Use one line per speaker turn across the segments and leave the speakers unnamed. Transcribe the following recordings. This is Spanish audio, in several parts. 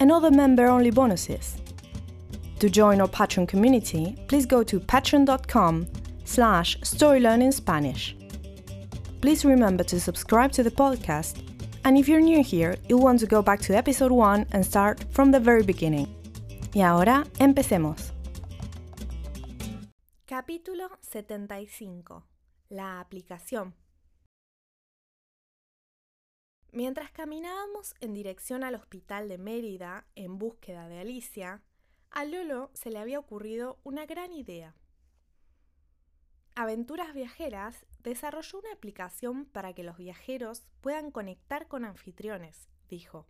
and other member-only bonuses. To join our Patreon community, please go to patreon.com slash storylearningspanish. Please remember to subscribe to the podcast, and if you're new here, you'll want to go back to episode 1 and start from the very beginning. Y ahora, empecemos. Capítulo 75. La aplicación. Mientras caminábamos en dirección al hospital de Mérida en búsqueda de Alicia, a Lolo se le había ocurrido una gran idea. Aventuras Viajeras desarrolló una aplicación para que los viajeros puedan conectar con anfitriones, dijo.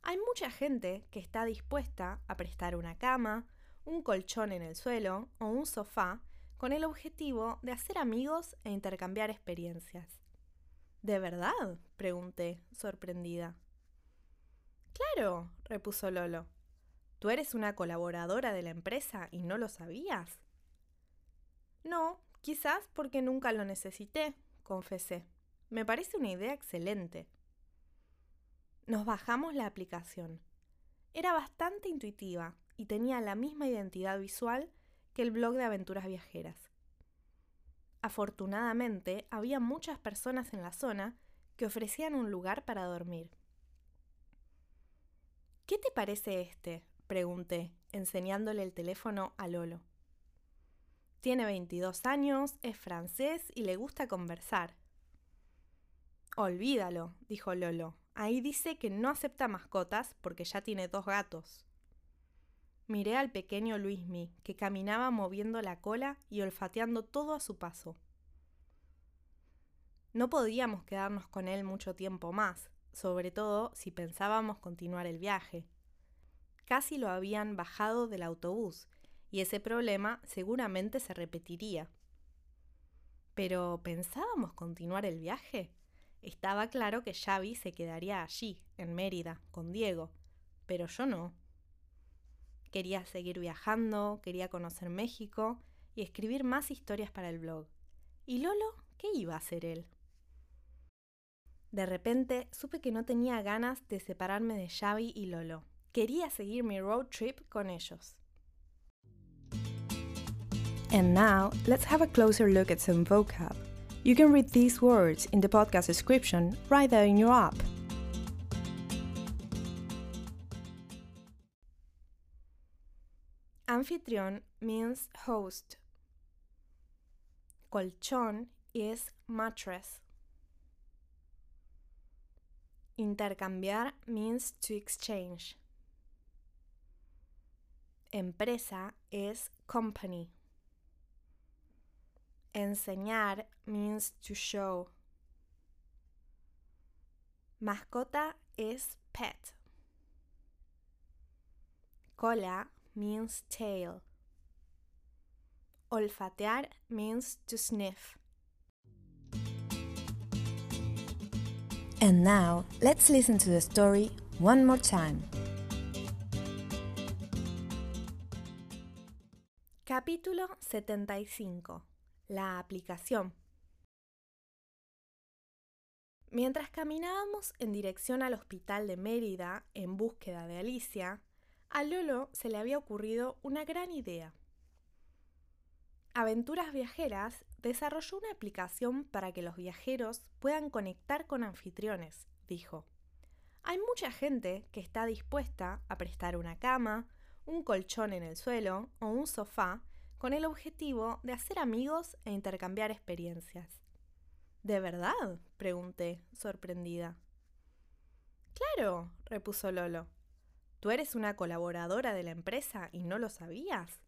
Hay mucha gente que está dispuesta a prestar una cama, un colchón en el suelo o un sofá con el objetivo de hacer amigos e intercambiar experiencias. ¿De verdad? pregunté, sorprendida. Claro, repuso Lolo. ¿Tú eres una colaboradora de la empresa y no lo sabías? No, quizás porque nunca lo necesité, confesé. Me parece una idea excelente. Nos bajamos la aplicación. Era bastante intuitiva y tenía la misma identidad visual que el blog de aventuras viajeras. Afortunadamente, había muchas personas en la zona que ofrecían un lugar para dormir. ¿Qué te parece este? pregunté, enseñándole el teléfono a Lolo. Tiene 22 años, es francés y le gusta conversar. Olvídalo, dijo Lolo. Ahí dice que no acepta mascotas porque ya tiene dos gatos. Miré al pequeño Luismi, que caminaba moviendo la cola y olfateando todo a su paso. No podíamos quedarnos con él mucho tiempo más, sobre todo si pensábamos continuar el viaje. Casi lo habían bajado del autobús, y ese problema seguramente se repetiría. Pero ¿pensábamos continuar el viaje? Estaba claro que Xavi se quedaría allí, en Mérida, con Diego, pero yo no. Quería seguir viajando, quería conocer México y escribir más historias para el blog. ¿Y Lolo? ¿Qué iba a hacer él? De repente supe que no tenía ganas de separarme de Xavi y Lolo. Quería seguir mi road trip con ellos. And now, let's have a closer look at some vocab. You can read these words in the podcast description right there in your app. Anfitrión means host. Colchón is mattress. Intercambiar means to exchange. Empresa es company. Enseñar means to show. Mascota es pet. Cola means tail. Olfatear means to sniff. And now, let's listen to the story one more time. Capítulo 75. La aplicación. Mientras caminábamos en dirección al hospital de Mérida en búsqueda de Alicia, a Lolo se le había ocurrido una gran idea. Aventuras Viajeras desarrolló una aplicación para que los viajeros puedan conectar con anfitriones, dijo. Hay mucha gente que está dispuesta a prestar una cama, un colchón en el suelo o un sofá con el objetivo de hacer amigos e intercambiar experiencias. ¿De verdad? pregunté, sorprendida. Claro, repuso Lolo. ¿Tú eres una colaboradora de la empresa y no lo sabías?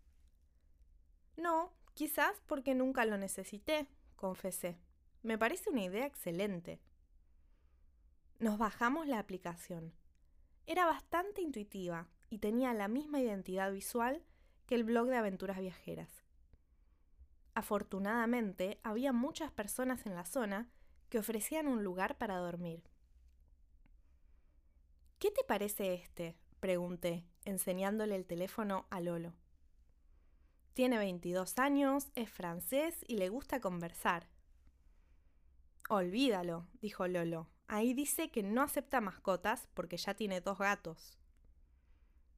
No, quizás porque nunca lo necesité, confesé. Me parece una idea excelente. Nos bajamos la aplicación. Era bastante intuitiva y tenía la misma identidad visual que el blog de aventuras viajeras. Afortunadamente, había muchas personas en la zona que ofrecían un lugar para dormir. ¿Qué te parece este? Pregunté, enseñándole el teléfono a Lolo. Tiene 22 años, es francés y le gusta conversar. Olvídalo, dijo Lolo. Ahí dice que no acepta mascotas porque ya tiene dos gatos.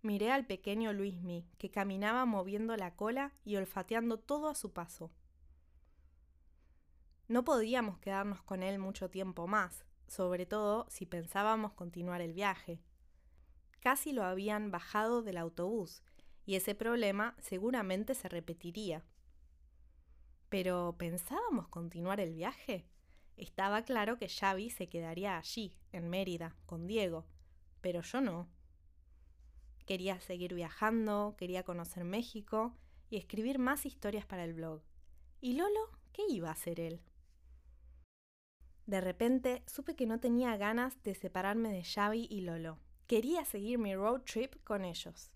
Miré al pequeño Luismi, que caminaba moviendo la cola y olfateando todo a su paso. No podíamos quedarnos con él mucho tiempo más, sobre todo si pensábamos continuar el viaje. Casi lo habían bajado del autobús y ese problema seguramente se repetiría. Pero ¿pensábamos continuar el viaje? Estaba claro que Xavi se quedaría allí, en Mérida, con Diego, pero yo no. Quería seguir viajando, quería conocer México y escribir más historias para el blog. ¿Y Lolo? ¿Qué iba a hacer él? De repente supe que no tenía ganas de separarme de Xavi y Lolo. Quería seguir mi road trip con ellos.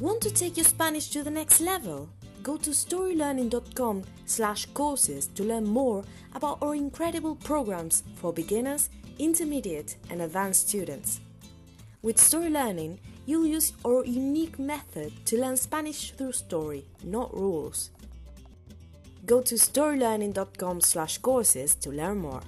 Want to take your Spanish to the next level? Go to storylearning.com slash courses to learn more about our incredible programs for beginners, intermediate and advanced students. With Story Learning, you'll use our unique method to learn Spanish through story, not rules. Go to storylearning.com slash courses to learn more.